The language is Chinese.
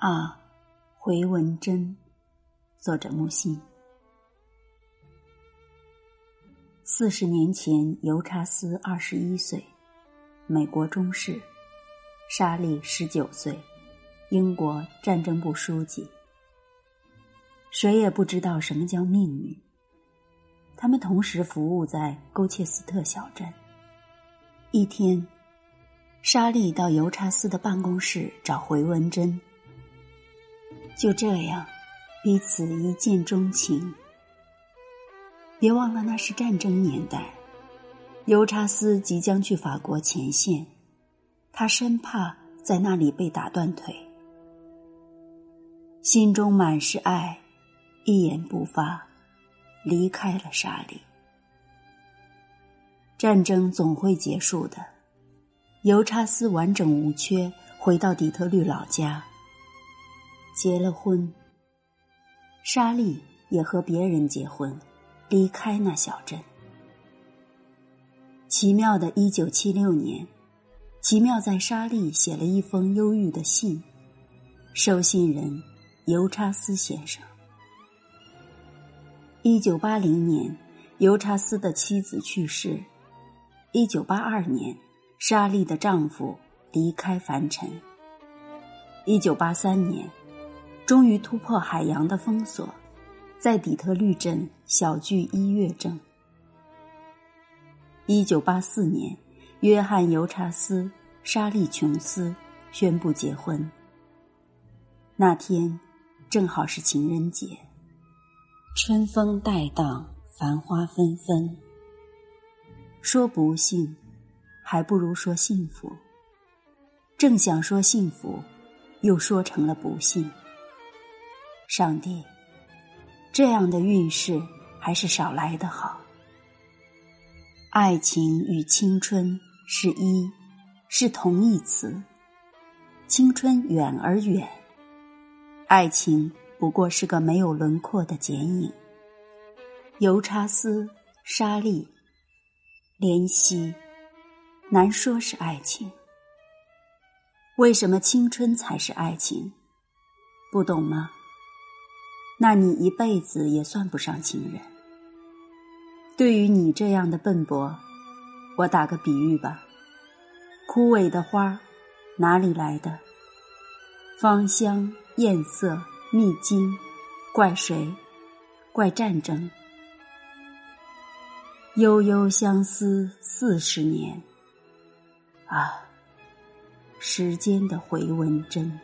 啊，回文针，作者木心。四十年前，尤查斯二十一岁，美国中士；莎莉十九岁，英国战争部书记。谁也不知道什么叫命运。他们同时服务在勾切斯特小镇。一天，莎莉到尤查斯的办公室找回文针。就这样，彼此一见钟情。别忘了那是战争年代，尤查斯即将去法国前线，他生怕在那里被打断腿，心中满是爱，一言不发，离开了沙里。战争总会结束的，尤查斯完整无缺回到底特律老家。结了婚，莎莉也和别人结婚，离开那小镇。奇妙的一九七六年，奇妙在莎莉写了一封忧郁的信，收信人尤查斯先生。一九八零年，尤查斯的妻子去世；一九八二年，莎莉的丈夫离开凡尘；一九八三年。终于突破海洋的封锁，在底特律镇小聚一月正。一九八四年，约翰·尤查斯、莎莉·琼斯宣布结婚。那天正好是情人节，春风带荡，繁花纷纷。说不幸，还不如说幸福。正想说幸福，又说成了不幸。上帝，这样的运势还是少来的好。爱情与青春是一，是同义词。青春远而远，爱情不过是个没有轮廓的剪影。尤查斯、莎莉、怜惜，难说是爱情。为什么青春才是爱情？不懂吗？那你一辈子也算不上情人。对于你这样的笨拙，我打个比喻吧：枯萎的花，哪里来的芳香、艳色、蜜金？怪谁？怪战争。悠悠相思四十年，啊，时间的回纹针。